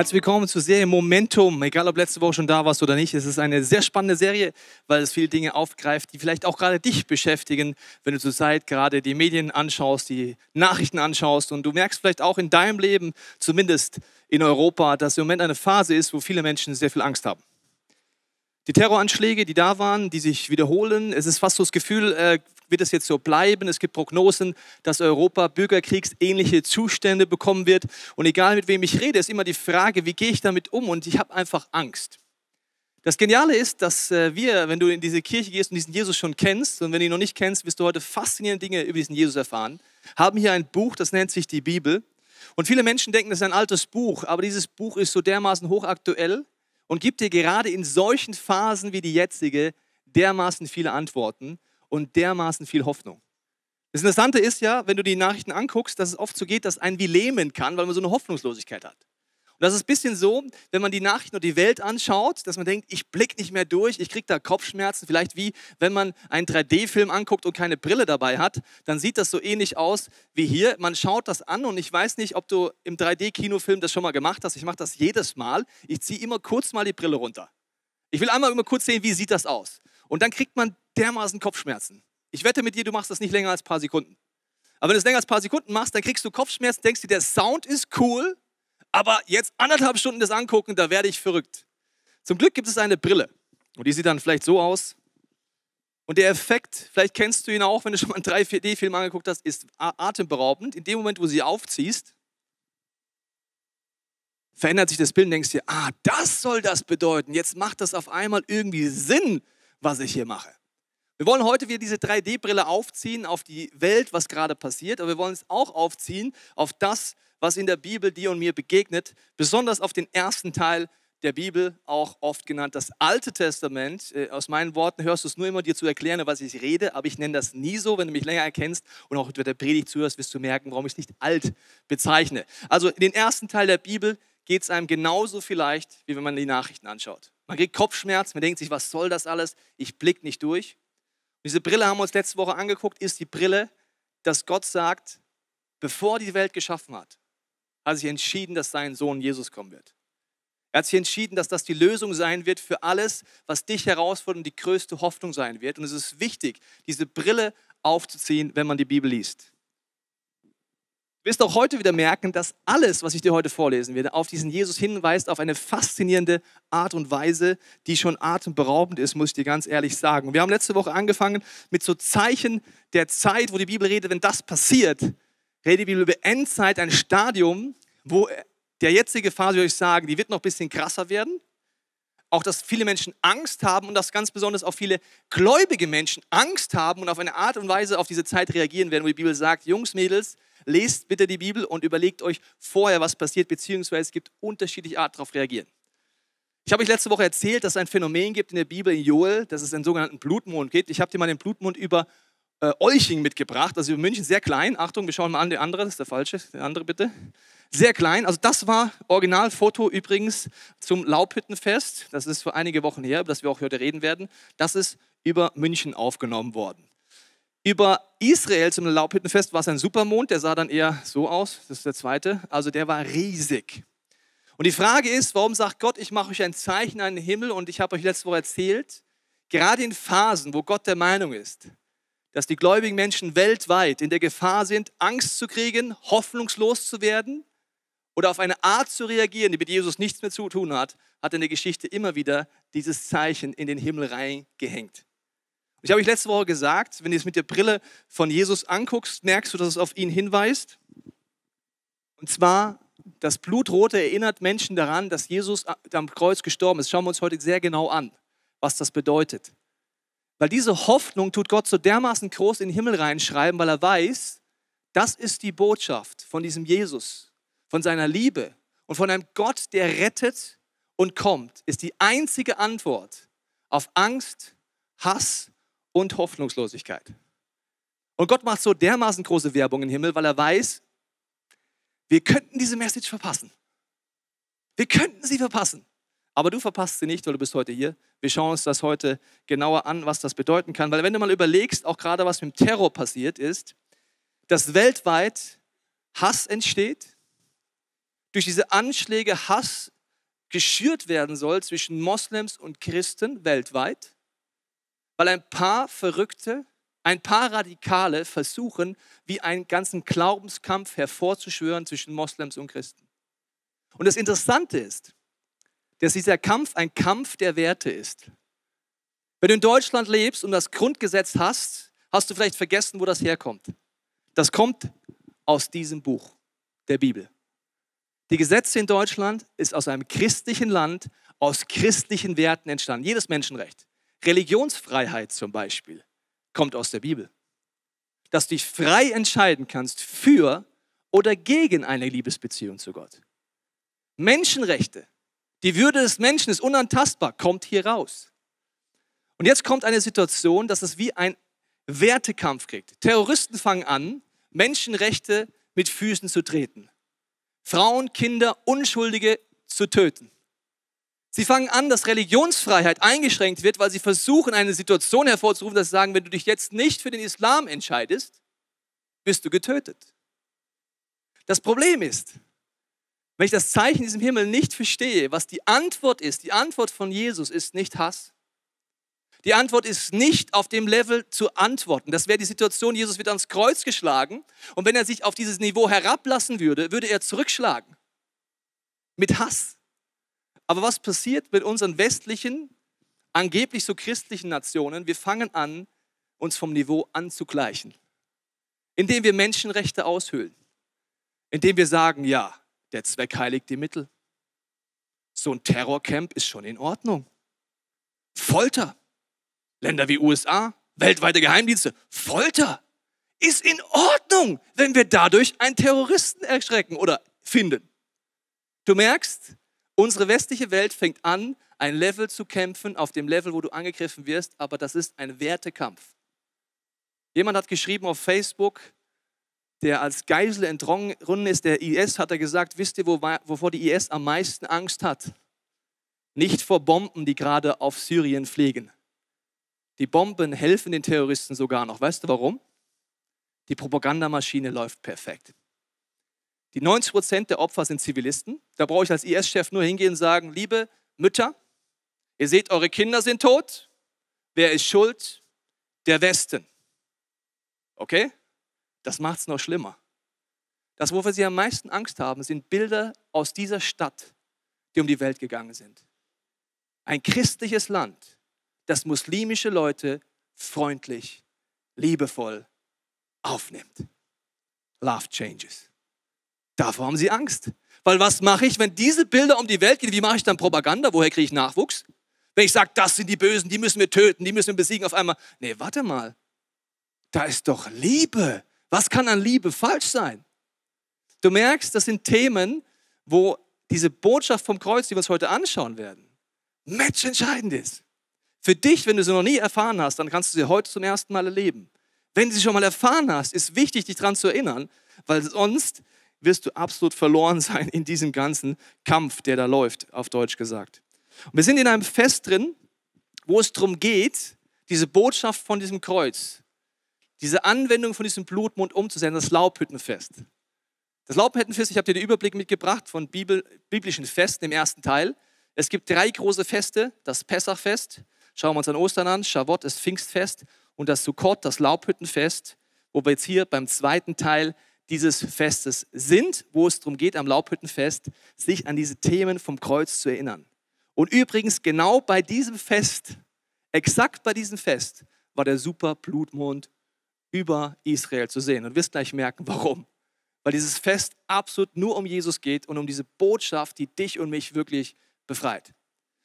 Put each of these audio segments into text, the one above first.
Herzlich willkommen zur Serie Momentum. Egal, ob letzte Woche schon da warst oder nicht, es ist eine sehr spannende Serie, weil es viele Dinge aufgreift, die vielleicht auch gerade dich beschäftigen, wenn du zurzeit gerade die Medien anschaust, die Nachrichten anschaust und du merkst vielleicht auch in deinem Leben, zumindest in Europa, dass im Moment eine Phase ist, wo viele Menschen sehr viel Angst haben. Die Terroranschläge, die da waren, die sich wiederholen, es ist fast so das Gefühl, äh, wird es jetzt so bleiben? Es gibt Prognosen, dass Europa bürgerkriegsähnliche Zustände bekommen wird. Und egal mit wem ich rede, ist immer die Frage, wie gehe ich damit um? Und ich habe einfach Angst. Das Geniale ist, dass äh, wir, wenn du in diese Kirche gehst und diesen Jesus schon kennst, und wenn du ihn noch nicht kennst, wirst du heute faszinierende Dinge über diesen Jesus erfahren, haben hier ein Buch, das nennt sich die Bibel. Und viele Menschen denken, das ist ein altes Buch, aber dieses Buch ist so dermaßen hochaktuell und gibt dir gerade in solchen Phasen wie die jetzige dermaßen viele Antworten und dermaßen viel Hoffnung. Das Interessante ist ja, wenn du die Nachrichten anguckst, dass es oft so geht, dass ein wie lähmen kann, weil man so eine Hoffnungslosigkeit hat. Und das ist ein bisschen so, wenn man die Nachrichten und die Welt anschaut, dass man denkt, ich blicke nicht mehr durch, ich kriege da Kopfschmerzen. Vielleicht wie, wenn man einen 3D-Film anguckt und keine Brille dabei hat, dann sieht das so ähnlich aus wie hier. Man schaut das an und ich weiß nicht, ob du im 3D-Kinofilm das schon mal gemacht hast. Ich mache das jedes Mal. Ich ziehe immer kurz mal die Brille runter. Ich will einmal immer kurz sehen, wie sieht das aus. Und dann kriegt man dermaßen Kopfschmerzen. Ich wette mit dir, du machst das nicht länger als ein paar Sekunden. Aber wenn du es länger als ein paar Sekunden machst, dann kriegst du Kopfschmerzen, denkst dir, der Sound ist cool, aber jetzt anderthalb Stunden das angucken, da werde ich verrückt. Zum Glück gibt es eine Brille. Und die sieht dann vielleicht so aus. Und der Effekt, vielleicht kennst du ihn auch, wenn du schon mal einen 3-4D-Film angeguckt hast, ist atemberaubend. In dem Moment, wo du sie aufziehst, verändert sich das Bild und denkst dir, ah, das soll das bedeuten. Jetzt macht das auf einmal irgendwie Sinn, was ich hier mache. Wir wollen heute wieder diese 3D-Brille aufziehen auf die Welt, was gerade passiert, aber wir wollen es auch aufziehen auf das, was in der Bibel dir und mir begegnet, besonders auf den ersten Teil der Bibel, auch oft genannt das Alte Testament. Äh, aus meinen Worten hörst du es nur immer, dir zu erklären, was ich rede, aber ich nenne das nie so. Wenn du mich länger erkennst und auch mit der Predigt zuhörst, wirst du merken, warum ich es nicht alt bezeichne. Also in den ersten Teil der Bibel geht es einem genauso vielleicht, wie wenn man die Nachrichten anschaut. Man kriegt Kopfschmerz, man denkt sich, was soll das alles? Ich blicke nicht durch. Diese Brille haben wir uns letzte Woche angeguckt, ist die Brille, dass Gott sagt, bevor die Welt geschaffen hat, hat sich entschieden, dass sein Sohn Jesus kommen wird. Er hat sich entschieden, dass das die Lösung sein wird für alles, was dich herausfordert und die größte Hoffnung sein wird. Und es ist wichtig, diese Brille aufzuziehen, wenn man die Bibel liest. Wirst auch heute wieder merken, dass alles, was ich dir heute vorlesen werde, auf diesen Jesus hinweist, auf eine faszinierende Art und Weise, die schon atemberaubend ist, muss ich dir ganz ehrlich sagen. Und wir haben letzte Woche angefangen mit so Zeichen der Zeit, wo die Bibel redet, wenn das passiert, redet die Bibel über Endzeit, ein Stadium, wo der jetzige Phase, würde ich sagen, die wird noch ein bisschen krasser werden. Auch, dass viele Menschen Angst haben und dass ganz besonders auch viele gläubige Menschen Angst haben und auf eine Art und Weise auf diese Zeit reagieren werden, wo die Bibel sagt, Jungs, Mädels, lest bitte die Bibel und überlegt euch vorher, was passiert, beziehungsweise es gibt unterschiedliche Arten darauf reagieren. Ich habe euch letzte Woche erzählt, dass es ein Phänomen gibt in der Bibel in Joel, dass es einen sogenannten Blutmond gibt. Ich habe dir mal den Blutmond über äh, Olching mitgebracht, also über München, sehr klein. Achtung, wir schauen mal an, der andere, das ist der falsche, der andere bitte. Sehr klein, also das war Originalfoto übrigens zum Laubhüttenfest. Das ist vor einige Wochen her, über das wir auch heute reden werden. Das ist über München aufgenommen worden. Über Israel zum Laubhüttenfest war es ein Supermond, der sah dann eher so aus, das ist der zweite, also der war riesig. Und die Frage ist, warum sagt Gott, ich mache euch ein Zeichen an den Himmel und ich habe euch letzte Woche erzählt, gerade in Phasen, wo Gott der Meinung ist, dass die gläubigen Menschen weltweit in der Gefahr sind, Angst zu kriegen, hoffnungslos zu werden oder auf eine Art zu reagieren, die mit Jesus nichts mehr zu tun hat, hat in der Geschichte immer wieder dieses Zeichen in den Himmel reingehängt. Ich habe euch letzte Woche gesagt, wenn du es mit der Brille von Jesus anguckst, merkst du, dass es auf ihn hinweist. Und zwar, das Blutrote erinnert Menschen daran, dass Jesus am Kreuz gestorben ist. Schauen wir uns heute sehr genau an, was das bedeutet. Weil diese Hoffnung tut Gott so dermaßen groß in den Himmel reinschreiben, weil er weiß, das ist die Botschaft von diesem Jesus, von seiner Liebe und von einem Gott, der rettet und kommt, ist die einzige Antwort auf Angst, Hass und Hoffnungslosigkeit. Und Gott macht so dermaßen große Werbung im Himmel, weil er weiß, wir könnten diese Message verpassen. Wir könnten sie verpassen. Aber du verpasst sie nicht, weil du bist heute hier. Wir schauen uns das heute genauer an, was das bedeuten kann. Weil wenn du mal überlegst, auch gerade was mit dem Terror passiert ist, dass weltweit Hass entsteht, durch diese Anschläge Hass geschürt werden soll zwischen Moslems und Christen weltweit, weil ein paar Verrückte, ein paar Radikale versuchen, wie einen ganzen Glaubenskampf hervorzuschwören zwischen Moslems und Christen. Und das Interessante ist, dass dieser Kampf ein Kampf der Werte ist. Wenn du in Deutschland lebst und das Grundgesetz hast, hast du vielleicht vergessen, wo das herkommt. Das kommt aus diesem Buch der Bibel. Die Gesetze in Deutschland ist aus einem christlichen Land, aus christlichen Werten entstanden. Jedes Menschenrecht. Religionsfreiheit zum Beispiel kommt aus der Bibel. Dass du dich frei entscheiden kannst für oder gegen eine Liebesbeziehung zu Gott. Menschenrechte, die Würde des Menschen ist unantastbar, kommt hier raus. Und jetzt kommt eine Situation, dass es wie ein Wertekampf kriegt. Terroristen fangen an, Menschenrechte mit Füßen zu treten. Frauen, Kinder, Unschuldige zu töten. Sie fangen an, dass Religionsfreiheit eingeschränkt wird, weil sie versuchen, eine Situation hervorzurufen, dass sie sagen, wenn du dich jetzt nicht für den Islam entscheidest, bist du getötet. Das Problem ist, wenn ich das Zeichen in diesem Himmel nicht verstehe, was die Antwort ist, die Antwort von Jesus ist nicht Hass. Die Antwort ist nicht auf dem Level zu antworten. Das wäre die Situation, Jesus wird ans Kreuz geschlagen und wenn er sich auf dieses Niveau herablassen würde, würde er zurückschlagen. Mit Hass. Aber was passiert mit unseren westlichen, angeblich so christlichen Nationen? Wir fangen an, uns vom Niveau anzugleichen, indem wir Menschenrechte aushöhlen, indem wir sagen, ja, der Zweck heiligt die Mittel. So ein Terrorcamp ist schon in Ordnung. Folter, Länder wie USA, weltweite Geheimdienste, Folter ist in Ordnung, wenn wir dadurch einen Terroristen erschrecken oder finden. Du merkst, unsere westliche Welt fängt an, ein Level zu kämpfen, auf dem Level, wo du angegriffen wirst, aber das ist ein Wertekampf. Jemand hat geschrieben auf Facebook, der als Geisel entronnen ist, der IS, hat er gesagt, wisst ihr, wovor die IS am meisten Angst hat? Nicht vor Bomben, die gerade auf Syrien fliegen. Die Bomben helfen den Terroristen sogar noch. Weißt du warum? Die Propagandamaschine läuft perfekt. Die 90 Prozent der Opfer sind Zivilisten. Da brauche ich als IS-Chef nur hingehen und sagen, liebe Mütter, ihr seht, eure Kinder sind tot. Wer ist schuld? Der Westen. Okay? Das macht es noch schlimmer. Das, wofür sie am meisten Angst haben, sind Bilder aus dieser Stadt, die um die Welt gegangen sind. Ein christliches Land, das muslimische Leute freundlich, liebevoll aufnimmt. Love changes. Davor haben sie Angst. Weil was mache ich, wenn diese Bilder um die Welt gehen? Wie mache ich dann Propaganda? Woher kriege ich Nachwuchs? Wenn ich sage, das sind die Bösen, die müssen wir töten, die müssen wir besiegen, auf einmal, nee, warte mal, da ist doch Liebe. Was kann an Liebe falsch sein? Du merkst, das sind Themen, wo diese Botschaft vom Kreuz, die wir uns heute anschauen werden, matchentscheidend ist. Für dich, wenn du sie noch nie erfahren hast, dann kannst du sie heute zum ersten Mal erleben. Wenn du sie schon mal erfahren hast, ist wichtig, dich daran zu erinnern, weil sonst wirst du absolut verloren sein in diesem ganzen Kampf, der da läuft, auf Deutsch gesagt. Und wir sind in einem Fest drin, wo es darum geht, diese Botschaft von diesem Kreuz, diese Anwendung von diesem Blutmund umzusetzen, das Laubhüttenfest. Das Laubhüttenfest, ich habe dir den Überblick mitgebracht von Bibel, biblischen Festen im ersten Teil. Es gibt drei große Feste, das Pessachfest, Schauen wir uns an Ostern an, Shavuot, das Pfingstfest und das Sukkot, das Laubhüttenfest, wo wir jetzt hier beim zweiten Teil dieses Festes sind, wo es darum geht, am Laubhüttenfest sich an diese Themen vom Kreuz zu erinnern. Und übrigens, genau bei diesem Fest, exakt bei diesem Fest, war der super Blutmond über Israel zu sehen. Und wirst gleich merken, warum. Weil dieses Fest absolut nur um Jesus geht und um diese Botschaft, die dich und mich wirklich befreit.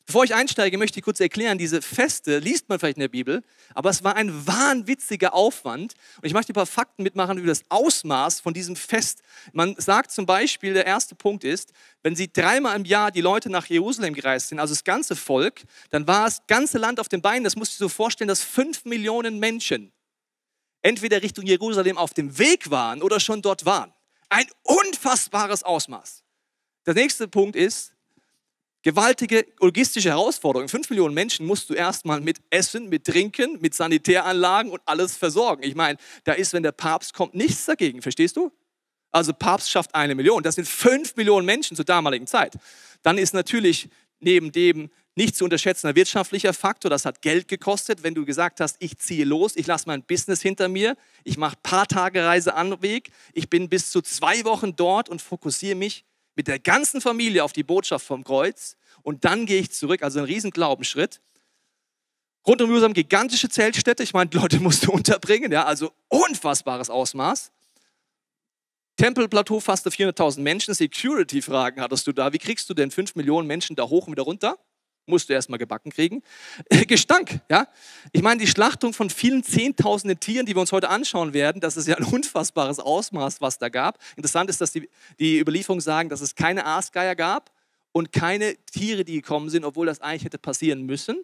Bevor ich einsteige, möchte ich kurz erklären, diese Feste liest man vielleicht in der Bibel, aber es war ein wahnwitziger Aufwand. Und ich möchte ein paar Fakten mitmachen über das Ausmaß von diesem Fest. Man sagt zum Beispiel, der erste Punkt ist, wenn sie dreimal im Jahr die Leute nach Jerusalem gereist sind, also das ganze Volk, dann war das ganze Land auf den Beinen. Das musst du dir so vorstellen, dass fünf Millionen Menschen entweder Richtung Jerusalem auf dem Weg waren oder schon dort waren. Ein unfassbares Ausmaß. Der nächste Punkt ist, gewaltige logistische Herausforderung. Fünf Millionen Menschen musst du erstmal mit Essen, mit Trinken, mit Sanitäranlagen und alles versorgen. Ich meine, da ist, wenn der Papst kommt, nichts dagegen, verstehst du? Also Papst schafft eine Million. Das sind fünf Millionen Menschen zur damaligen Zeit. Dann ist natürlich neben dem nicht zu unterschätzender wirtschaftlicher Faktor, das hat Geld gekostet, wenn du gesagt hast, ich ziehe los, ich lasse mein Business hinter mir, ich mache paar Tage Reiseanweg, ich bin bis zu zwei Wochen dort und fokussiere mich mit der ganzen Familie auf die Botschaft vom Kreuz und dann gehe ich zurück, also ein riesen Glaubensschritt. Rund um Jerusalem gigantische Zeltstätte, ich meine, Leute musst du unterbringen, ja, also unfassbares Ausmaß. Tempelplateau fast 400.000 Menschen, Security-Fragen hattest du da. Wie kriegst du denn 5 Millionen Menschen da hoch und wieder runter? Musst du erstmal gebacken kriegen. Gestank, ja. Ich meine, die Schlachtung von vielen Zehntausenden Tieren, die wir uns heute anschauen werden, das ist ja ein unfassbares Ausmaß, was da gab. Interessant ist, dass die, die Überlieferungen sagen, dass es keine Aasgeier gab und keine Tiere, die gekommen sind, obwohl das eigentlich hätte passieren müssen.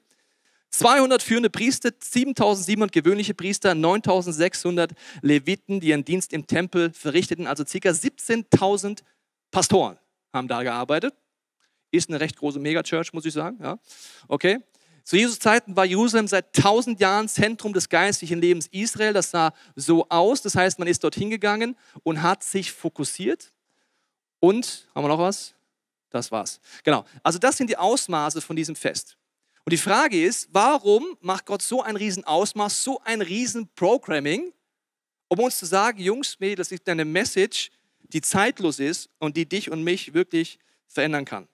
200 führende Priester, 7700 gewöhnliche Priester, 9600 Leviten, die ihren Dienst im Tempel verrichteten, also ca. 17.000 Pastoren haben da gearbeitet. Ist eine recht große Megachurch, muss ich sagen. Ja. Okay. Zu Jesus Zeiten war Jerusalem seit 1000 Jahren Zentrum des geistlichen Lebens Israel. Das sah so aus. Das heißt, man ist dorthin gegangen und hat sich fokussiert. Und, haben wir noch was? Das war's. Genau. Also das sind die Ausmaße von diesem Fest. Und die Frage ist, warum macht Gott so ein Riesenausmaß, so ein Riesenprogramming, um uns zu sagen, Jungs, Mädels, das ist eine Message, die zeitlos ist und die dich und mich wirklich verändern kann.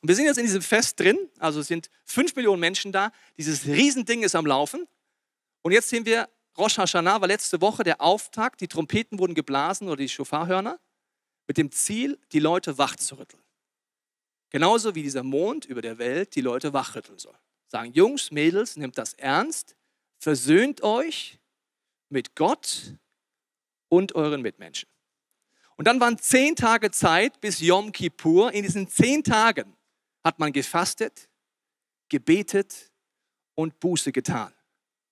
Und wir sind jetzt in diesem Fest drin, also sind fünf Millionen Menschen da, dieses Riesending ist am Laufen. Und jetzt sehen wir, Rosh Hashanah war letzte Woche der Auftakt, die Trompeten wurden geblasen oder die Schofarhörner, mit dem Ziel, die Leute wach zu rütteln. Genauso wie dieser Mond über der Welt die Leute wachrütteln soll. Sagen, Jungs, Mädels, nehmt das ernst, versöhnt euch mit Gott und euren Mitmenschen. Und dann waren zehn Tage Zeit bis Yom Kippur. In diesen zehn Tagen hat man gefastet, gebetet und Buße getan.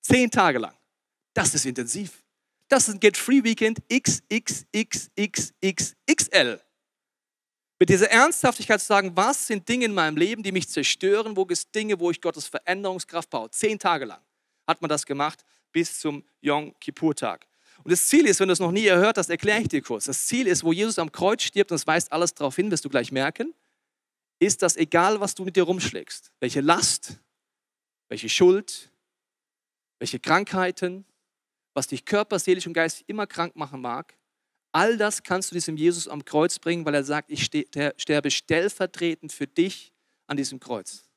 Zehn Tage lang. Das ist intensiv. Das ist ein Get Free Weekend XXXXXL. Mit dieser Ernsthaftigkeit zu sagen, was sind Dinge in meinem Leben, die mich zerstören, wo es Dinge, wo ich Gottes Veränderungskraft baue. Zehn Tage lang hat man das gemacht bis zum Yom Kippur-Tag. Und das Ziel ist, wenn du es noch nie erhört hast, erkläre ich dir kurz. Das Ziel ist, wo Jesus am Kreuz stirbt, und es weist alles darauf hin, wirst du gleich merken, ist, dass egal, was du mit dir rumschlägst, welche Last, welche Schuld, welche Krankheiten, was dich körperlich, und geistig immer krank machen mag, All das kannst du diesem Jesus am Kreuz bringen, weil er sagt, ich sterbe stellvertretend für dich an diesem Kreuz.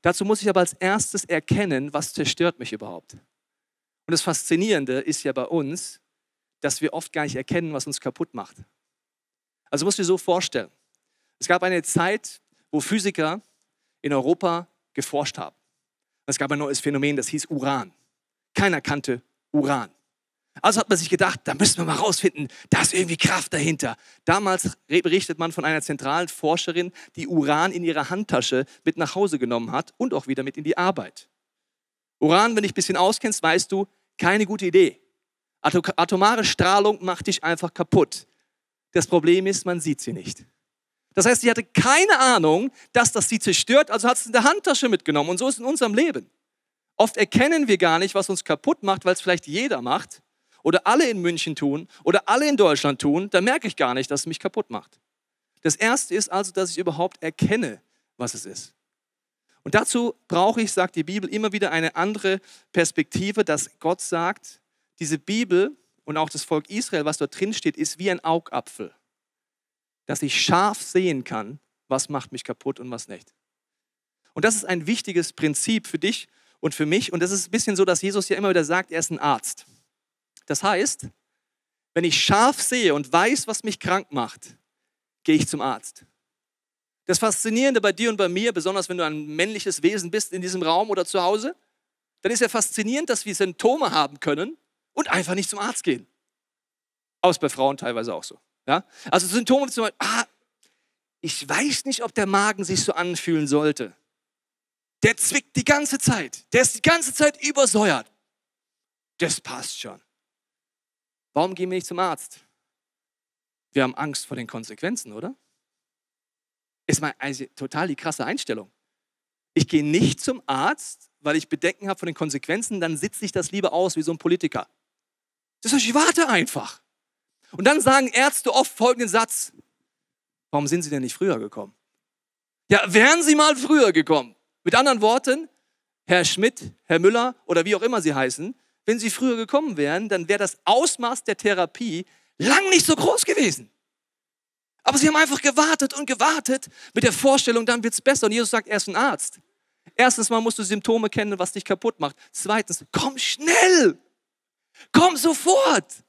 Dazu muss ich aber als erstes erkennen, was zerstört mich überhaupt. Und das Faszinierende ist ja bei uns, dass wir oft gar nicht erkennen, was uns kaputt macht. Also musst du dir so vorstellen. Es gab eine Zeit, wo Physiker in Europa geforscht haben. Es gab ein neues Phänomen, das hieß Uran. Keiner kannte Uran. Also hat man sich gedacht, da müssen wir mal rausfinden, da ist irgendwie Kraft dahinter. Damals berichtet man von einer zentralen Forscherin, die Uran in ihrer Handtasche mit nach Hause genommen hat und auch wieder mit in die Arbeit. Uran, wenn dich ein bisschen auskennst, weißt du, keine gute Idee. Atomare Strahlung macht dich einfach kaputt. Das Problem ist, man sieht sie nicht. Das heißt, sie hatte keine Ahnung, dass das sie zerstört, also hat es in der Handtasche mitgenommen. Und so ist es in unserem Leben. Oft erkennen wir gar nicht, was uns kaputt macht, weil es vielleicht jeder macht oder alle in München tun oder alle in Deutschland tun, dann merke ich gar nicht, dass es mich kaputt macht. Das Erste ist also, dass ich überhaupt erkenne, was es ist. Und dazu brauche ich, sagt die Bibel, immer wieder eine andere Perspektive, dass Gott sagt, diese Bibel und auch das Volk Israel, was dort drin steht, ist wie ein Augapfel, dass ich scharf sehen kann, was macht mich kaputt und was nicht. Und das ist ein wichtiges Prinzip für dich und für mich. Und das ist ein bisschen so, dass Jesus ja immer wieder sagt, er ist ein Arzt. Das heißt, wenn ich scharf sehe und weiß, was mich krank macht, gehe ich zum Arzt. Das Faszinierende bei dir und bei mir, besonders wenn du ein männliches Wesen bist in diesem Raum oder zu Hause, dann ist ja faszinierend, dass wir Symptome haben können und einfach nicht zum Arzt gehen. Aus bei Frauen teilweise auch so. Ja? Also Symptome zum Beispiel, ah, ich weiß nicht, ob der Magen sich so anfühlen sollte. Der zwickt die ganze Zeit. Der ist die ganze Zeit übersäuert. Das passt schon. Warum gehen wir nicht zum Arzt? Wir haben Angst vor den Konsequenzen, oder? Ist mal also total die krasse Einstellung. Ich gehe nicht zum Arzt, weil ich Bedenken habe von den Konsequenzen, dann sitze ich das lieber aus wie so ein Politiker. Das heißt, ich warte einfach. Und dann sagen Ärzte oft folgenden Satz. Warum sind Sie denn nicht früher gekommen? Ja, wären Sie mal früher gekommen. Mit anderen Worten, Herr Schmidt, Herr Müller oder wie auch immer Sie heißen, wenn Sie früher gekommen wären, dann wäre das Ausmaß der Therapie lang nicht so groß gewesen. Aber sie haben einfach gewartet und gewartet mit der Vorstellung, dann wird es besser. Und Jesus sagt, er ist ein Arzt. Erstens mal musst du Symptome kennen, was dich kaputt macht. Zweitens, komm schnell. Komm sofort.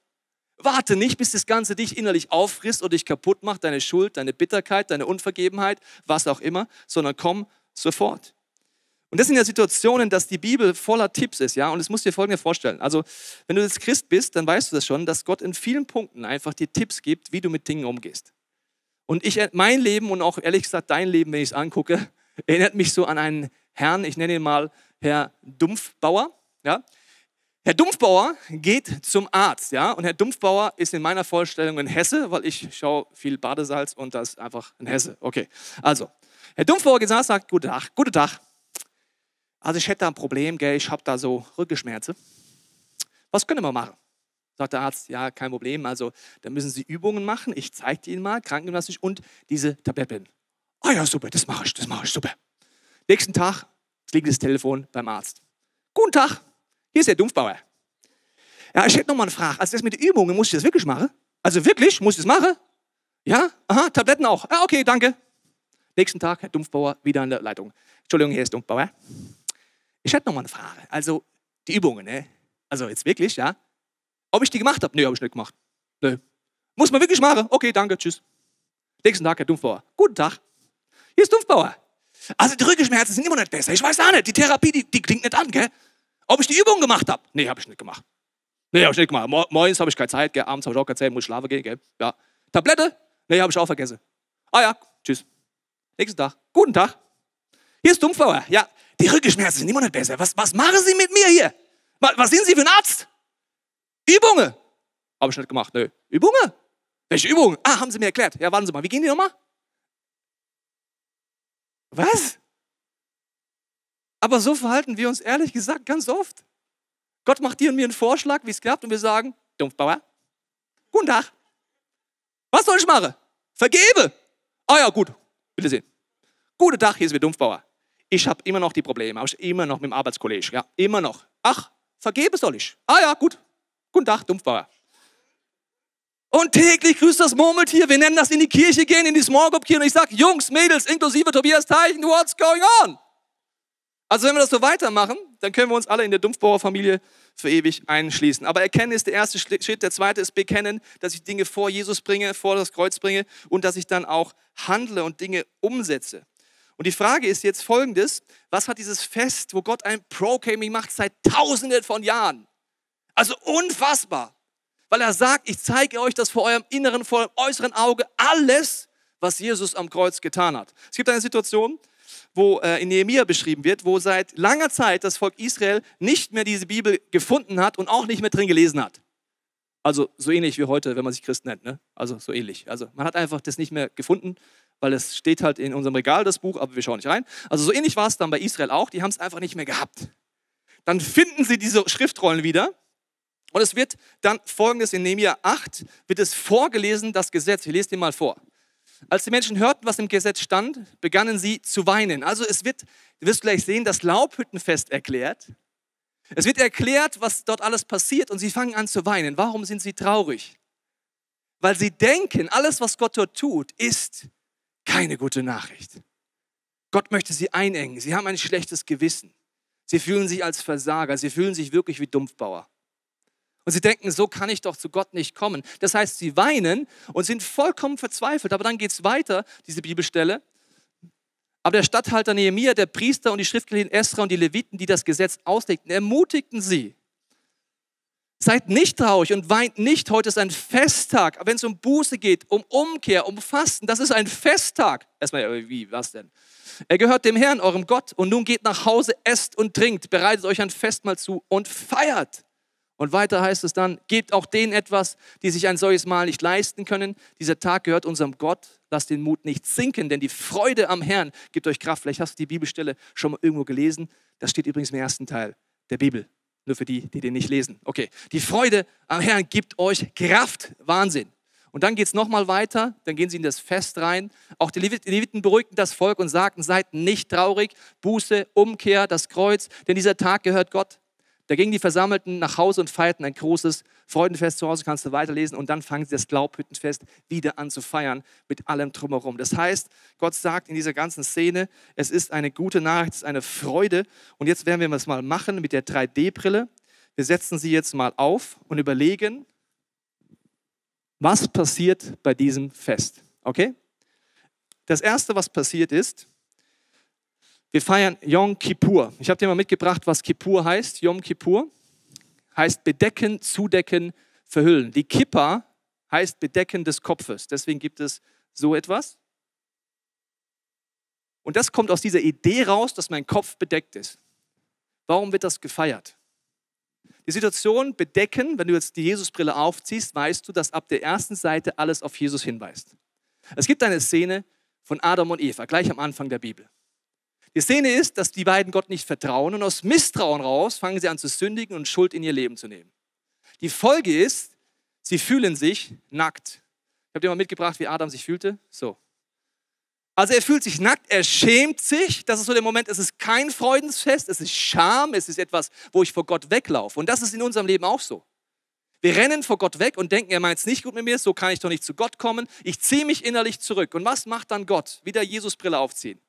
Warte nicht, bis das Ganze dich innerlich auffrisst und dich kaputt macht, deine Schuld, deine Bitterkeit, deine Unvergebenheit, was auch immer, sondern komm sofort. Und das sind ja Situationen, dass die Bibel voller Tipps ist, ja. Und es muss dir folgendes vorstellen. Also, wenn du jetzt Christ bist, dann weißt du das schon, dass Gott in vielen Punkten einfach dir Tipps gibt, wie du mit Dingen umgehst. Und ich, mein Leben und auch ehrlich gesagt dein Leben, wenn ich es angucke, erinnert mich so an einen Herrn, ich nenne ihn mal Herr Dumpfbauer, ja. Herr Dumpfbauer geht zum Arzt, ja, und Herr Dumpfbauer ist in meiner Vorstellung ein Hesse, weil ich schaue viel Badesalz und das ist einfach ein Hesse. Okay, also, Herr Dumpfbauer geht und sagt, guten Tag, guten Tag. Also ich hätte da ein Problem, gell, ich habe da so Rückenschmerzen. Was können wir machen? Sagt der Arzt, ja, kein Problem. Also da müssen Sie Übungen machen. Ich zeige Ihnen mal, krankengymnastisch und diese Tabletten. Ah ja, super, das mache ich, das mache ich, super. Nächsten Tag liegt das Telefon beim Arzt. Guten Tag, hier ist der Dumpfbauer. Ja, ich hätte noch mal eine Frage. Also das mit den Übungen, muss ich das wirklich machen? Also wirklich, muss ich das machen? Ja, aha, Tabletten auch. Ja, okay, danke. Nächsten Tag, Herr Dumpfbauer, wieder in der Leitung. Entschuldigung, hier ist Dumpfbauer. Ich hätte noch mal eine Frage. Also die Übungen, ne? Also jetzt wirklich, ja? Ob ich die gemacht habe? Nee, habe ich nicht gemacht. Nee. Muss man wirklich machen? Okay, danke, tschüss. Nächsten Tag, Herr Dumpfbauer. Guten Tag. Hier ist Dumpfbauer. Also die Rückenschmerzen sind immer nicht besser. Ich weiß auch nicht. Die Therapie, die, die klingt nicht an, gell? Ob ich die Übung gemacht habe? Nee, habe ich nicht gemacht. Nee, habe ich nicht gemacht. Mor morgens habe ich keine Zeit, gell? abends habe ich auch keine Zeit, muss schlafen gehen, gell? Ja. Tablette? Nee, habe ich auch vergessen. Ah ja, tschüss. Nächsten Tag. Guten Tag. Hier ist Dumpfbauer. Ja, die Rückenschmerzen sind immer nicht besser. Was, was machen Sie mit mir hier? Was sind Sie für ein Arzt? Übungen. Habe ich nicht gemacht. Nö. Übungen? Welche Übungen? Ah, haben Sie mir erklärt. Ja, warten Sie mal. Wie gehen die nochmal? Was? Aber so verhalten wir uns ehrlich gesagt ganz oft. Gott macht dir und mir einen Vorschlag, wie es klappt, und wir sagen, Dumpfbauer, guten Tag. Was soll ich machen? Vergebe. Ah ja, gut. Bitte sehen. Guten Tag, hier ist wieder Dumpfbauer. Ich habe immer noch die Probleme, ich immer noch mit dem Arbeitskollege, ja, immer noch. Ach, vergebe soll ich. Ah ja, gut. Guten Tag, Dumpfbauer. Und täglich grüßt das Murmeltier. Wir nennen das in die Kirche gehen, in die Small Group Kirche. Und ich sage, Jungs, Mädels, inklusive Tobias Teichen, what's going on? Also wenn wir das so weitermachen, dann können wir uns alle in der Dumpfbauerfamilie für ewig einschließen. Aber erkennen ist der erste Schritt. Der zweite ist bekennen, dass ich Dinge vor Jesus bringe, vor das Kreuz bringe und dass ich dann auch handle und Dinge umsetze. Und die Frage ist jetzt folgendes, was hat dieses Fest, wo Gott ein Proclaiming macht seit tausenden von Jahren? Also unfassbar, weil er sagt, ich zeige euch das vor eurem inneren, vor eurem äußeren Auge alles, was Jesus am Kreuz getan hat. Es gibt eine Situation, wo äh, in Nehemiah beschrieben wird, wo seit langer Zeit das Volk Israel nicht mehr diese Bibel gefunden hat und auch nicht mehr drin gelesen hat. Also so ähnlich wie heute, wenn man sich Christ nennt. Ne? Also so ähnlich. Also man hat einfach das nicht mehr gefunden weil es steht halt in unserem Regal, das Buch, aber wir schauen nicht rein. Also so ähnlich war es dann bei Israel auch, die haben es einfach nicht mehr gehabt. Dann finden sie diese Schriftrollen wieder und es wird dann folgendes in Nehemiah 8, wird es vorgelesen, das Gesetz. Ich lese dir mal vor. Als die Menschen hörten, was im Gesetz stand, begannen sie zu weinen. Also es wird, du wirst gleich sehen, das Laubhüttenfest erklärt. Es wird erklärt, was dort alles passiert und sie fangen an zu weinen. Warum sind sie traurig? Weil sie denken, alles, was Gott dort tut, ist keine gute Nachricht. Gott möchte sie einengen. Sie haben ein schlechtes Gewissen. Sie fühlen sich als Versager. Sie fühlen sich wirklich wie Dumpfbauer. Und sie denken, so kann ich doch zu Gott nicht kommen. Das heißt, sie weinen und sind vollkommen verzweifelt. Aber dann geht es weiter, diese Bibelstelle. Aber der Statthalter Nehemiah, der Priester und die Schriftgelehrten Esra und die Leviten, die das Gesetz auslegten, ermutigten sie. Seid nicht traurig und weint nicht. Heute ist ein Festtag. Wenn es um Buße geht, um Umkehr, um Fasten, das ist ein Festtag. Erstmal, wie, was denn? Er gehört dem Herrn, eurem Gott. Und nun geht nach Hause, esst und trinkt, bereitet euch ein Festmahl zu und feiert. Und weiter heißt es dann, gebt auch denen etwas, die sich ein solches Mahl nicht leisten können. Dieser Tag gehört unserem Gott. Lasst den Mut nicht sinken, denn die Freude am Herrn gibt euch Kraft. Vielleicht hast du die Bibelstelle schon mal irgendwo gelesen. Das steht übrigens im ersten Teil der Bibel. Nur für die, die den nicht lesen. Okay. Die Freude am Herrn gibt euch Kraft. Wahnsinn. Und dann geht es nochmal weiter, dann gehen sie in das Fest rein. Auch die Leviten beruhigten das Volk und sagten, seid nicht traurig, Buße, Umkehr, das Kreuz, denn dieser Tag gehört Gott. Da gingen die Versammelten nach Hause und feierten ein großes Freudenfest. Zu Hause kannst du weiterlesen und dann fangen sie das Glaubhüttenfest wieder an zu feiern mit allem drumherum. Das heißt, Gott sagt in dieser ganzen Szene, es ist eine gute Nachricht, es ist eine Freude. Und jetzt werden wir das mal machen mit der 3D-Brille. Wir setzen sie jetzt mal auf und überlegen, was passiert bei diesem Fest. Okay? Das Erste, was passiert ist, wir feiern Yom Kippur. Ich habe dir mal mitgebracht, was Kippur heißt. Yom Kippur heißt bedecken, zudecken, verhüllen. Die Kippa heißt bedecken des Kopfes. Deswegen gibt es so etwas. Und das kommt aus dieser Idee raus, dass mein Kopf bedeckt ist. Warum wird das gefeiert? Die Situation bedecken, wenn du jetzt die Jesusbrille aufziehst, weißt du, dass ab der ersten Seite alles auf Jesus hinweist. Es gibt eine Szene von Adam und Eva, gleich am Anfang der Bibel. Die Szene ist, dass die beiden Gott nicht vertrauen und aus Misstrauen raus fangen sie an zu sündigen und Schuld in ihr Leben zu nehmen. Die Folge ist, sie fühlen sich nackt. Ich habe dir mal mitgebracht, wie Adam sich fühlte. So. Also er fühlt sich nackt, er schämt sich. Das ist so der Moment, es ist kein Freudensfest, es ist Scham, es ist etwas, wo ich vor Gott weglaufe. Und das ist in unserem Leben auch so. Wir rennen vor Gott weg und denken, er meint es nicht gut mit mir, so kann ich doch nicht zu Gott kommen. Ich ziehe mich innerlich zurück. Und was macht dann Gott? Wieder Jesusbrille aufziehen.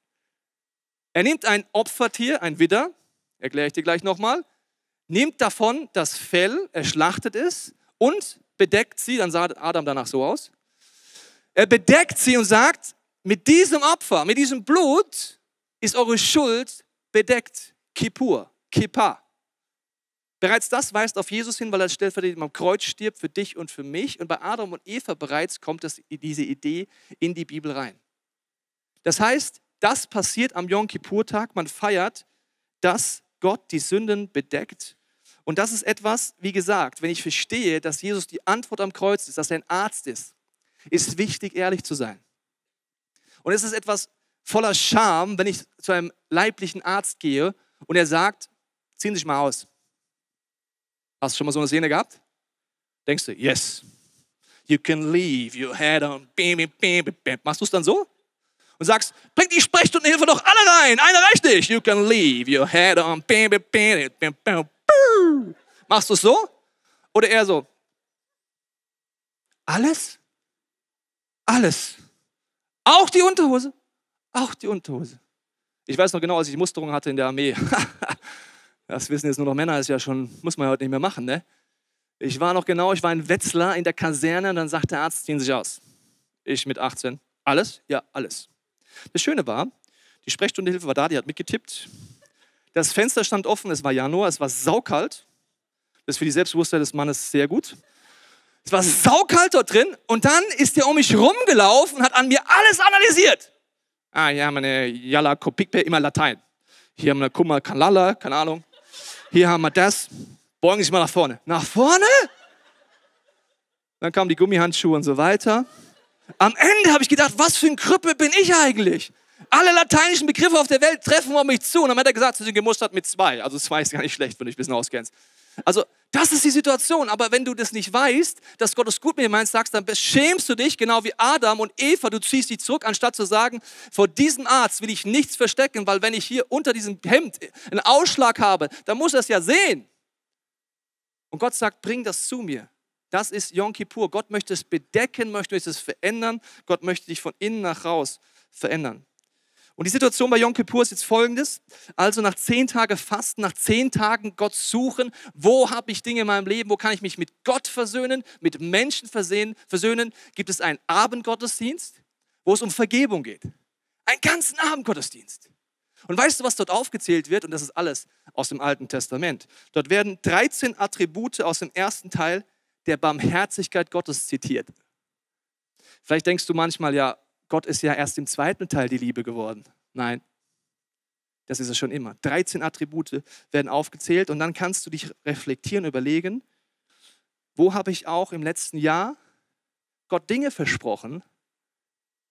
Er nimmt ein Opfertier, ein Widder, erkläre ich dir gleich nochmal, nimmt davon das Fell, er schlachtet es und bedeckt sie, dann sah Adam danach so aus. Er bedeckt sie und sagt, mit diesem Opfer, mit diesem Blut ist eure Schuld bedeckt. Kippur, Kippa. Bereits das weist auf Jesus hin, weil er stellvertretend am Kreuz stirbt für dich und für mich. Und bei Adam und Eva bereits kommt das, diese Idee in die Bibel rein. Das heißt, das passiert am Yom Kippur-Tag. Man feiert, dass Gott die Sünden bedeckt. Und das ist etwas, wie gesagt, wenn ich verstehe, dass Jesus die Antwort am Kreuz ist, dass er ein Arzt ist, ist wichtig, ehrlich zu sein. Und es ist etwas voller Scham, wenn ich zu einem leiblichen Arzt gehe und er sagt, ziehen Sie sich mal aus. Hast du schon mal so eine Szene gehabt? Denkst du, yes, you can leave your head on. Machst du es dann so? Und sagst, bring die Sprechstundenhilfe doch alle rein, eine reicht nicht. You can leave your head on. Machst du es so? Oder eher so? Alles? Alles. Auch die Unterhose? Auch die Unterhose. Ich weiß noch genau, als ich Musterung hatte in der Armee. das wissen jetzt nur noch Männer, ist ja schon, muss man ja heute nicht mehr machen, ne? Ich war noch genau, ich war in Wetzlar in der Kaserne und dann sagt der Arzt, ziehen Sie sich aus. Ich mit 18. Alles? Ja, alles. Das Schöne war, die Sprechstundehilfe war da, die hat mitgetippt. Das Fenster stand offen, es war Januar, es war saukalt. Das ist für die Selbstbewusstheit des Mannes sehr gut. Es war saukalt dort drin und dann ist der um mich rumgelaufen und hat an mir alles analysiert. Ah, hier haben wir eine Yalla Kopikpe, immer Latein. Hier haben wir eine Kumma Kalala, keine Ahnung. Hier haben wir das. Beugen Sie sich mal nach vorne. Nach vorne? Dann kamen die Gummihandschuhe und so weiter. Am Ende habe ich gedacht, was für ein Krüppel bin ich eigentlich? Alle lateinischen Begriffe auf der Welt treffen auf mich zu. Und dann hat er gesagt, sie sind gemustert mit zwei. Also zwei ist gar nicht schlecht, wenn du dich ein bisschen auskennst. Also das ist die Situation. Aber wenn du das nicht weißt, dass Gott es gut mit dir meint, sagst, dann schämst du dich, genau wie Adam und Eva. Du ziehst dich zurück, anstatt zu sagen, vor diesem Arzt will ich nichts verstecken, weil wenn ich hier unter diesem Hemd einen Ausschlag habe, dann muss er es ja sehen. Und Gott sagt, bring das zu mir. Das ist Yom Kippur. Gott möchte es bedecken, möchte es verändern. Gott möchte dich von innen nach raus verändern. Und die Situation bei Yom Kippur ist jetzt folgendes. Also nach zehn Tagen Fasten, nach zehn Tagen Gott suchen, wo habe ich Dinge in meinem Leben, wo kann ich mich mit Gott versöhnen, mit Menschen versöhnen, versöhnen gibt es einen Abendgottesdienst, wo es um Vergebung geht. Einen ganzen Abendgottesdienst. Und weißt du, was dort aufgezählt wird? Und das ist alles aus dem Alten Testament. Dort werden 13 Attribute aus dem ersten Teil der Barmherzigkeit Gottes zitiert. Vielleicht denkst du manchmal, ja, Gott ist ja erst im zweiten Teil die Liebe geworden. Nein, das ist es schon immer. 13 Attribute werden aufgezählt und dann kannst du dich reflektieren, überlegen, wo habe ich auch im letzten Jahr Gott Dinge versprochen,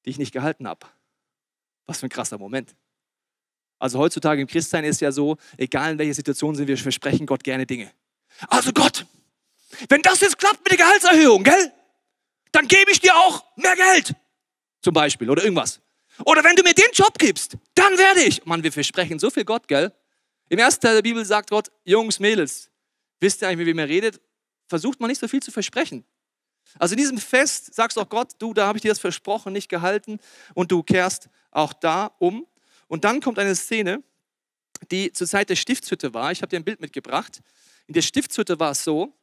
die ich nicht gehalten habe. Was für ein krasser Moment. Also heutzutage im Christsein ist ja so, egal in welcher Situation sind wir, versprechen Gott gerne Dinge. Also Gott, wenn das jetzt klappt mit der Gehaltserhöhung, gell? Dann gebe ich dir auch mehr Geld. Zum Beispiel oder irgendwas. Oder wenn du mir den Job gibst, dann werde ich. Mann, wir versprechen so viel Gott, gell? Im ersten Teil der Bibel sagt Gott, Jungs, Mädels, wisst ihr eigentlich, mit wem ihr redet? Versucht mal nicht so viel zu versprechen. Also in diesem Fest sagst auch Gott, du, da habe ich dir das versprochen, nicht gehalten und du kehrst auch da um. Und dann kommt eine Szene, die zur Zeit der Stiftshütte war. Ich habe dir ein Bild mitgebracht. In der Stiftshütte war es so,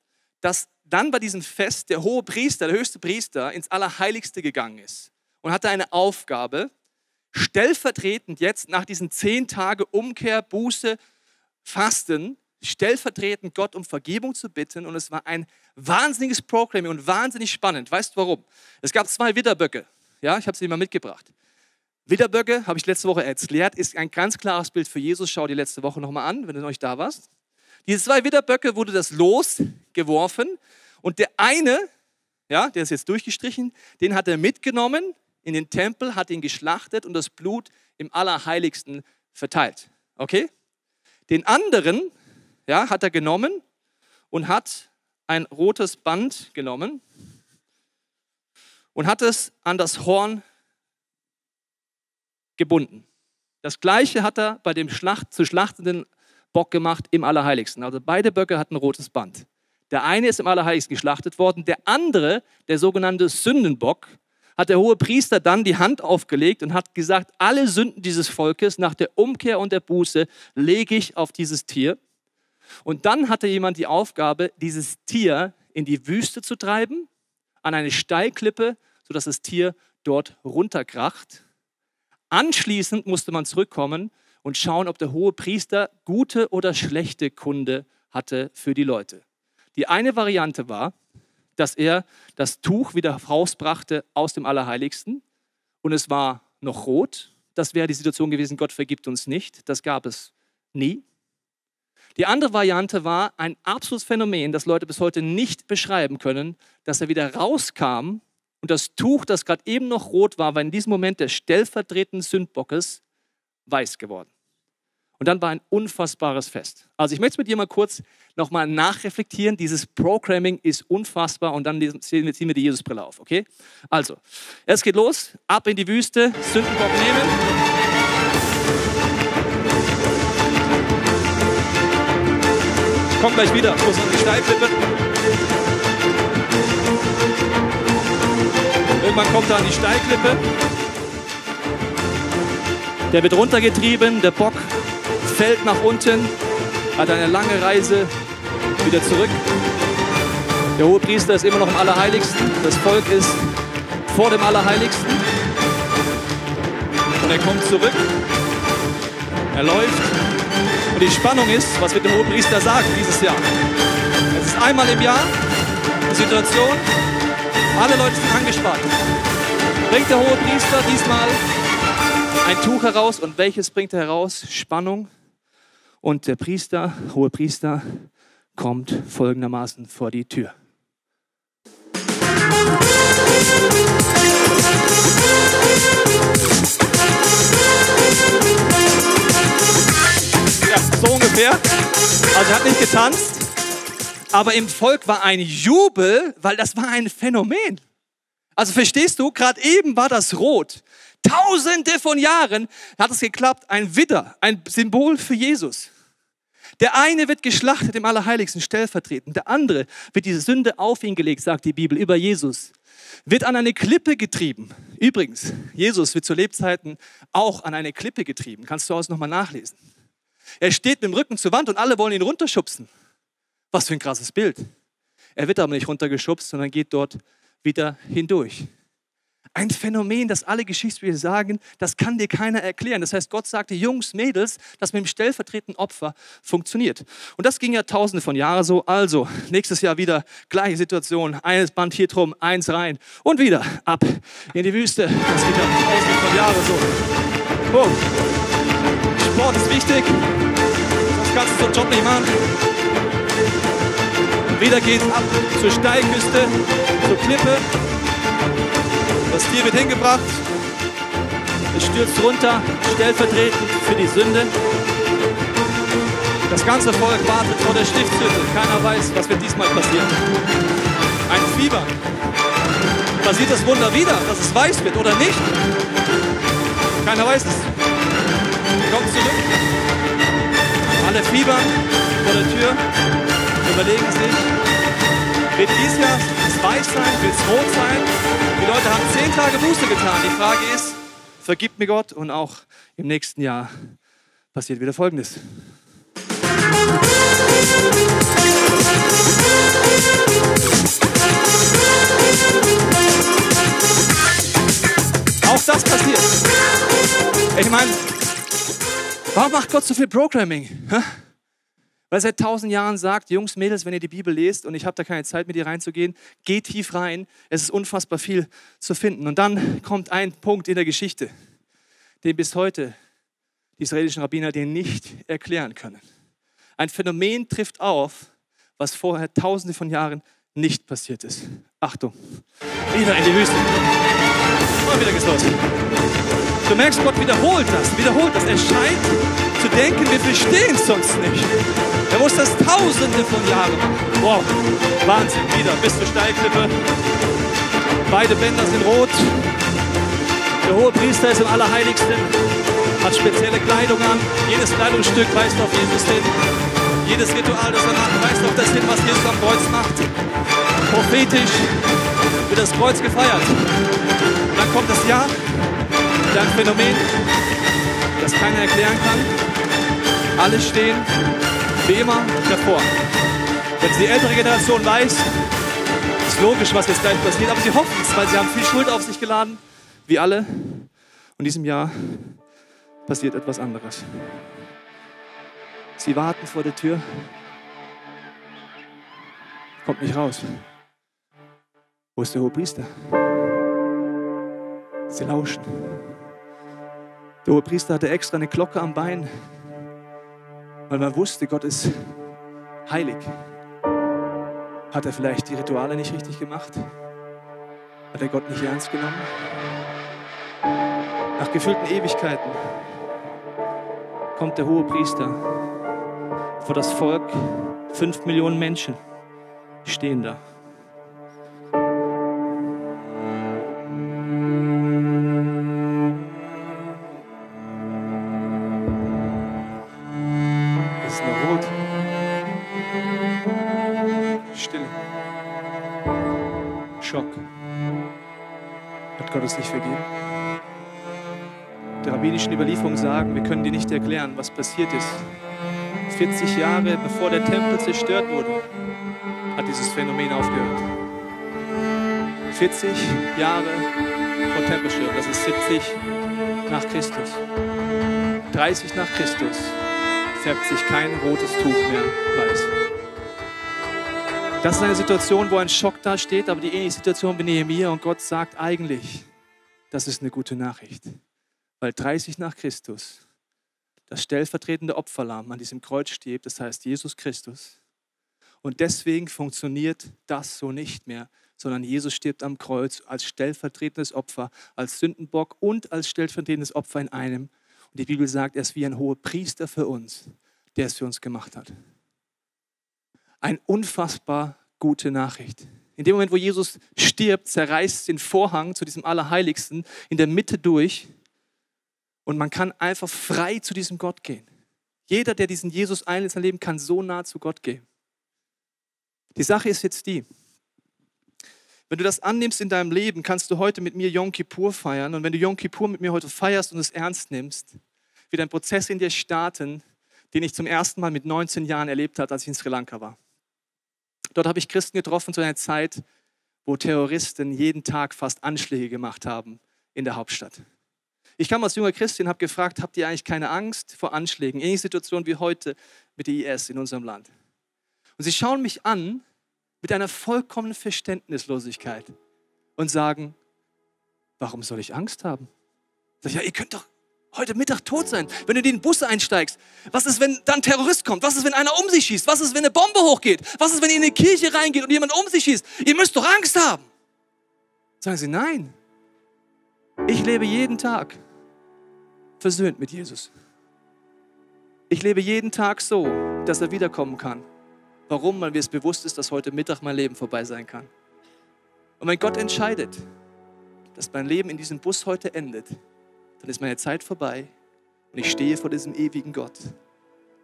dass dann bei diesem Fest der hohe Priester, der höchste Priester, ins Allerheiligste gegangen ist und hatte eine Aufgabe, stellvertretend jetzt nach diesen zehn Tagen Umkehr, Buße, Fasten, stellvertretend Gott um Vergebung zu bitten. Und es war ein wahnsinniges Programming und wahnsinnig spannend. Weißt du warum? Es gab zwei Widderböcke. Ja, ich habe sie mal mitgebracht. Widderböcke, habe ich letzte Woche erklärt, ist ein ganz klares Bild für Jesus. Schau dir letzte Woche nochmal an, wenn du noch nicht da warst. Diese zwei Widderböcke wurde das Los geworfen und der eine, ja, der ist jetzt durchgestrichen, den hat er mitgenommen in den Tempel, hat ihn geschlachtet und das Blut im Allerheiligsten verteilt. Okay? Den anderen, ja, hat er genommen und hat ein rotes Band genommen und hat es an das Horn gebunden. Das gleiche hat er bei dem Schlacht, zu schlachtenden Bock gemacht im Allerheiligsten. Also beide Böcke hatten ein rotes Band. Der eine ist im Allerheiligsten geschlachtet worden, der andere, der sogenannte Sündenbock, hat der hohe Priester dann die Hand aufgelegt und hat gesagt, alle Sünden dieses Volkes nach der Umkehr und der Buße lege ich auf dieses Tier. Und dann hatte jemand die Aufgabe, dieses Tier in die Wüste zu treiben, an eine Steilklippe, sodass das Tier dort runterkracht. Anschließend musste man zurückkommen und schauen, ob der hohe Priester gute oder schlechte Kunde hatte für die Leute. Die eine Variante war, dass er das Tuch wieder rausbrachte aus dem Allerheiligsten und es war noch rot. Das wäre die Situation gewesen, Gott vergibt uns nicht. Das gab es nie. Die andere Variante war ein absolutes Phänomen, das Leute bis heute nicht beschreiben können, dass er wieder rauskam und das Tuch, das gerade eben noch rot war, war in diesem Moment des stellvertretenden Sündbockes weiß geworden. Und dann war ein unfassbares Fest. Also ich möchte mit dir mal kurz nochmal nachreflektieren. Dieses Programming ist unfassbar und dann ziehen wir die Jesusbrille auf, okay? Also, es geht los, ab in die Wüste, Sündenbock nehmen. Ich komme gleich wieder, ich muss an die Steilklippe. Irgendwann kommt er an die Steilklippe. Der wird runtergetrieben, der Bock fällt nach unten, hat eine lange Reise wieder zurück. Der hohe Priester ist immer noch im Allerheiligsten. Das Volk ist vor dem Allerheiligsten. Und er kommt zurück. Er läuft. Und die Spannung ist, was wird der hohe Priester sagen dieses Jahr? Es ist einmal im Jahr die Situation, alle Leute sind angespannt. Bringt der hohe Priester diesmal ein Tuch heraus und welches bringt er heraus? Spannung. Und der Priester, hohe Priester, kommt folgendermaßen vor die Tür. Ja, so ungefähr. Also er hat nicht getanzt, aber im Volk war ein Jubel, weil das war ein Phänomen. Also verstehst du, gerade eben war das rot. Tausende von Jahren hat es geklappt. Ein Widder, ein Symbol für Jesus. Der eine wird geschlachtet im Allerheiligsten stellvertretend. Der andere wird diese Sünde auf ihn gelegt, sagt die Bibel, über Jesus. Wird an eine Klippe getrieben. Übrigens, Jesus wird zu Lebzeiten auch an eine Klippe getrieben. Kannst du aus nochmal nachlesen. Er steht mit dem Rücken zur Wand und alle wollen ihn runterschubsen. Was für ein krasses Bild. Er wird aber nicht runtergeschubst, sondern geht dort wieder hindurch. Ein Phänomen, das alle Geschichtsbücher sagen, das kann dir keiner erklären. Das heißt, Gott sagte, Jungs, Mädels, das mit dem stellvertretenden Opfer funktioniert. Und das ging ja tausende von Jahren so. Also, nächstes Jahr wieder gleiche Situation. Eines Band hier drum, eins rein und wieder ab in die Wüste. Das geht ja tausende von Jahren so. Oh. Sport ist wichtig, sonst kannst du einen Job nicht machen. Wieder geht's ab zur Steilküste, zur Klippe. Tier wird hingebracht. Sie stürzt runter, stellvertretend für die Sünde. Das ganze Volk wartet vor der Stiftshütte. Keiner weiß, was wird diesmal passieren. Ein Fieber. Passiert das Wunder wieder, dass es weiß wird oder nicht? Keiner weiß es. Kommt zurück. Alle fiebern vor der Tür, überlegen sich, wird dies Jahr weiß sein, wird es rot sein? Die Leute haben zehn Tage Buße getan. Die Frage ist, vergibt mir Gott und auch im nächsten Jahr passiert wieder Folgendes. Auch das passiert. Ich meine, warum macht Gott so viel Programming? Weil er seit tausend Jahren sagt, Jungs, Mädels, wenn ihr die Bibel lest, und ich habe da keine Zeit mit ihr reinzugehen, geht tief rein. Es ist unfassbar viel zu finden. Und dann kommt ein Punkt in der Geschichte, den bis heute die israelischen Rabbiner dir nicht erklären können. Ein Phänomen trifft auf, was vorher tausende von Jahren nicht passiert ist. Achtung, wieder in die Wüste. Und wieder geht's los. Du merkst, Gott wiederholt das, wiederholt das. Er scheint zu denken, wir verstehen es sonst nicht. Er muss das tausende von Jahren. Wow, Wahnsinn, wieder bis zur Steilklippe. Beide Bänder sind rot. Der hohe Priester ist im Allerheiligsten, hat spezielle Kleidung an. Jedes Kleidungsstück weist auf Jesus hin. Jedes Ritual, das er macht, weist auf das hin, was Jesus am Kreuz macht. Prophetisch wird das Kreuz gefeiert. Dann kommt das Jahr, ein Phänomen, das keiner erklären kann. Alle stehen wie immer davor. Wenn die ältere Generation weiß, ist logisch, was jetzt gleich passiert, aber sie hoffen es, weil sie haben viel Schuld auf sich geladen, wie alle. Und in diesem Jahr passiert etwas anderes. Sie warten vor der Tür, kommt nicht raus. Wo ist der hohe Priester? Sie lauschen. Der hohe Priester hatte extra eine Glocke am Bein, weil man wusste, Gott ist heilig. Hat er vielleicht die Rituale nicht richtig gemacht? Hat er Gott nicht ernst genommen? Nach gefühlten Ewigkeiten kommt der hohe Priester vor das Volk. Fünf Millionen Menschen stehen da. Überlieferungen sagen, wir können dir nicht erklären, was passiert ist. 40 Jahre bevor der Tempel zerstört wurde, hat dieses Phänomen aufgehört. 40 Jahre vor Tempelstörung, das ist 70 nach Christus. 30 nach Christus färbt sich kein rotes Tuch mehr weiß. Das ist eine Situation, wo ein Schock da steht, aber die ähnliche Situation wie Nehemiah und Gott sagt eigentlich, das ist eine gute Nachricht. Weil 30 nach Christus das stellvertretende Opferlamm an diesem Kreuz stirbt, das heißt Jesus Christus. Und deswegen funktioniert das so nicht mehr, sondern Jesus stirbt am Kreuz als stellvertretendes Opfer, als Sündenbock und als stellvertretendes Opfer in einem. Und die Bibel sagt, er ist wie ein hoher Priester für uns, der es für uns gemacht hat. Eine unfassbar gute Nachricht. In dem Moment, wo Jesus stirbt, zerreißt den Vorhang zu diesem Allerheiligsten in der Mitte durch und man kann einfach frei zu diesem Gott gehen. Jeder, der diesen Jesus einlädt in sein Leben, kann so nah zu Gott gehen. Die Sache ist jetzt die, wenn du das annimmst in deinem Leben, kannst du heute mit mir Yom Kippur feiern. Und wenn du Yom Kippur mit mir heute feierst und es ernst nimmst, wird ein Prozess in dir starten, den ich zum ersten Mal mit 19 Jahren erlebt habe, als ich in Sri Lanka war. Dort habe ich Christen getroffen zu einer Zeit, wo Terroristen jeden Tag fast Anschläge gemacht haben in der Hauptstadt. Ich kam als junger Christin und habe gefragt, habt ihr eigentlich keine Angst vor Anschlägen? Ähnliche Situation wie heute mit der IS in unserem Land. Und sie schauen mich an mit einer vollkommenen Verständnislosigkeit und sagen, warum soll ich Angst haben? Sag ich, ja, ihr könnt doch heute Mittag tot sein, wenn du in den Bus einsteigst. Was ist, wenn dann ein Terrorist kommt? Was ist, wenn einer um sich schießt? Was ist, wenn eine Bombe hochgeht? Was ist, wenn ihr in eine Kirche reingeht und jemand um sich schießt? Ihr müsst doch Angst haben. Sagen sie, nein. Ich lebe jeden Tag versöhnt mit Jesus. Ich lebe jeden Tag so, dass er wiederkommen kann. Warum? Weil mir es bewusst ist, dass heute Mittag mein Leben vorbei sein kann. Und wenn Gott entscheidet, dass mein Leben in diesem Bus heute endet, dann ist meine Zeit vorbei und ich stehe vor diesem ewigen Gott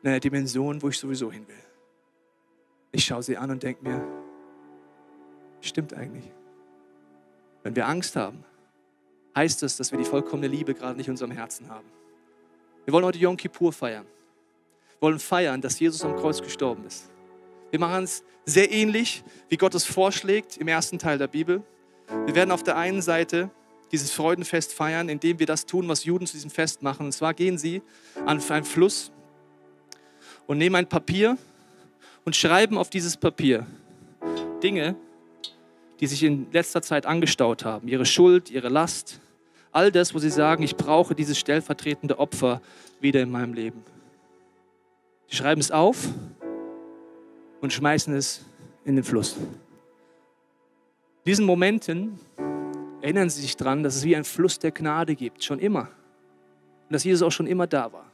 in einer Dimension, wo ich sowieso hin will. Ich schaue sie an und denke mir, stimmt eigentlich. Wenn wir Angst haben, heißt das, dass wir die vollkommene Liebe gerade nicht in unserem Herzen haben. Wir wollen heute Yom Kippur feiern. Wir wollen feiern, dass Jesus am Kreuz gestorben ist. Wir machen es sehr ähnlich, wie Gott es vorschlägt im ersten Teil der Bibel. Wir werden auf der einen Seite dieses Freudenfest feiern, indem wir das tun, was Juden zu diesem Fest machen. Und zwar gehen sie an einen Fluss und nehmen ein Papier und schreiben auf dieses Papier Dinge, die sich in letzter Zeit angestaut haben. Ihre Schuld, ihre Last, all das, wo sie sagen, ich brauche dieses stellvertretende Opfer wieder in meinem Leben. Sie schreiben es auf und schmeißen es in den Fluss. In diesen Momenten erinnern Sie sich daran, dass es wie ein Fluss der Gnade gibt, schon immer. Und dass Jesus auch schon immer da war.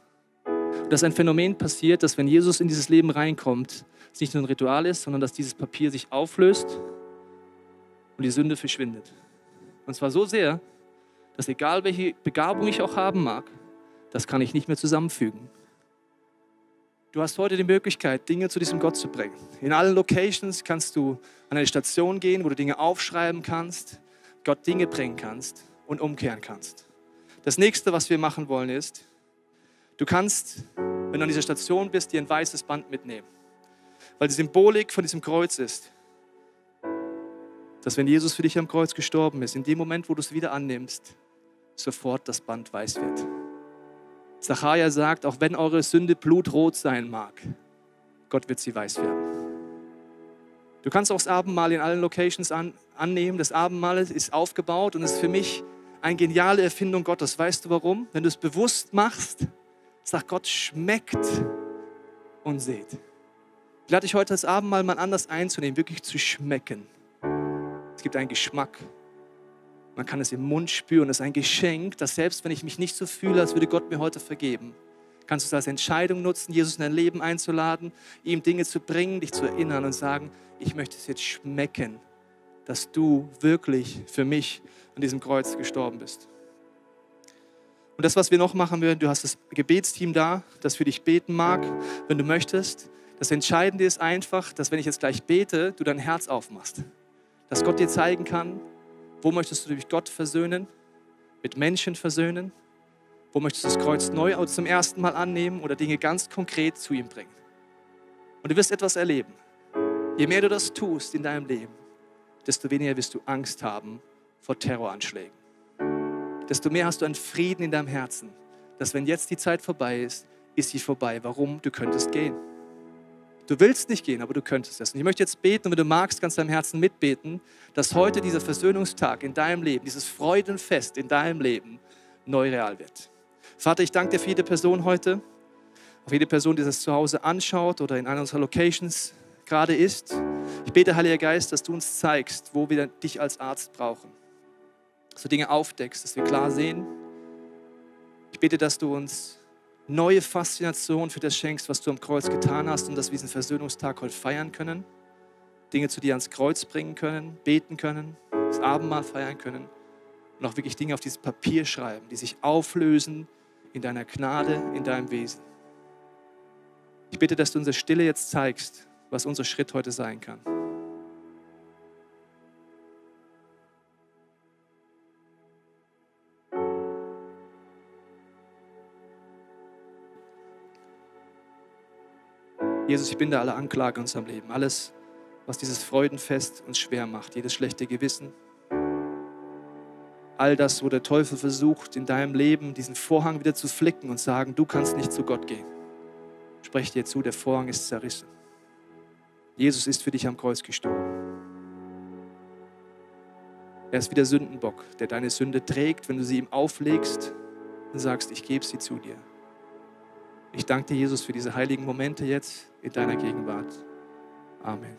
Und dass ein Phänomen passiert, dass wenn Jesus in dieses Leben reinkommt, es nicht nur ein Ritual ist, sondern dass dieses Papier sich auflöst und die Sünde verschwindet. Und zwar so sehr, dass egal welche Begabung ich auch haben mag, das kann ich nicht mehr zusammenfügen. Du hast heute die Möglichkeit, Dinge zu diesem Gott zu bringen. In allen Locations kannst du an eine Station gehen, wo du Dinge aufschreiben kannst, Gott Dinge bringen kannst und umkehren kannst. Das nächste, was wir machen wollen, ist, du kannst, wenn du an dieser Station bist, dir ein weißes Band mitnehmen. Weil die Symbolik von diesem Kreuz ist, dass wenn Jesus für dich am Kreuz gestorben ist, in dem Moment, wo du es wieder annimmst, sofort das Band weiß wird. Zachariah sagt, auch wenn eure Sünde blutrot sein mag, Gott wird sie weiß werden. Du kannst auch das Abendmahl in allen Locations an, annehmen. Das Abendmahl ist aufgebaut und ist für mich eine geniale Erfindung Gottes. Weißt du warum? Wenn du es bewusst machst, sagt Gott, schmeckt und seht. Ich lade dich heute das Abendmahl mal anders einzunehmen, wirklich zu schmecken. Es gibt einen Geschmack. Man kann es im Mund spüren. Es ist ein Geschenk, dass selbst wenn ich mich nicht so fühle, als würde Gott mir heute vergeben, kannst du es als Entscheidung nutzen, Jesus in dein Leben einzuladen, ihm Dinge zu bringen, dich zu erinnern und sagen, ich möchte es jetzt schmecken, dass du wirklich für mich an diesem Kreuz gestorben bist. Und das, was wir noch machen werden, du hast das Gebetsteam da, das für dich beten mag, wenn du möchtest. Das Entscheidende ist einfach, dass wenn ich jetzt gleich bete, du dein Herz aufmachst. Dass Gott dir zeigen kann, wo möchtest du dich mit Gott versöhnen, mit Menschen versöhnen? Wo möchtest du das Kreuz neu zum ersten Mal annehmen oder Dinge ganz konkret zu ihm bringen? Und du wirst etwas erleben. Je mehr du das tust in deinem Leben, desto weniger wirst du Angst haben vor Terroranschlägen. Desto mehr hast du einen Frieden in deinem Herzen, dass wenn jetzt die Zeit vorbei ist, ist sie vorbei. Warum? Du könntest gehen. Du willst nicht gehen, aber du könntest es. Und ich möchte jetzt beten wenn du magst, du deinem Herzen mitbeten, dass heute dieser Versöhnungstag in deinem Leben, dieses Freudenfest in deinem Leben neu real wird. Vater, ich danke dir für jede Person heute, auf jede Person, die das zu Hause anschaut oder in einer unserer Locations gerade ist. Ich bete, Heiliger Geist, dass du uns zeigst, wo wir dich als Arzt brauchen. Dass du Dinge aufdeckst, dass wir klar sehen. Ich bete, dass du uns neue Faszination für das schenkst, was du am Kreuz getan hast und dass wir diesen Versöhnungstag heute feiern können, Dinge zu dir ans Kreuz bringen können, beten können, das Abendmahl feiern können und auch wirklich Dinge auf dieses Papier schreiben, die sich auflösen in deiner Gnade, in deinem Wesen. Ich bitte, dass du unsere Stille jetzt zeigst, was unser Schritt heute sein kann. Jesus, ich binde alle Anklage in unserem Leben, alles, was dieses Freudenfest uns schwer macht, jedes schlechte Gewissen, all das, wo der Teufel versucht, in deinem Leben diesen Vorhang wieder zu flicken und sagen, du kannst nicht zu Gott gehen. Sprech dir zu, der Vorhang ist zerrissen. Jesus ist für dich am Kreuz gestorben. Er ist wie der Sündenbock, der deine Sünde trägt, wenn du sie ihm auflegst und sagst, ich gebe sie zu dir. Ich danke dir, Jesus, für diese heiligen Momente jetzt in deiner Gegenwart. Amen.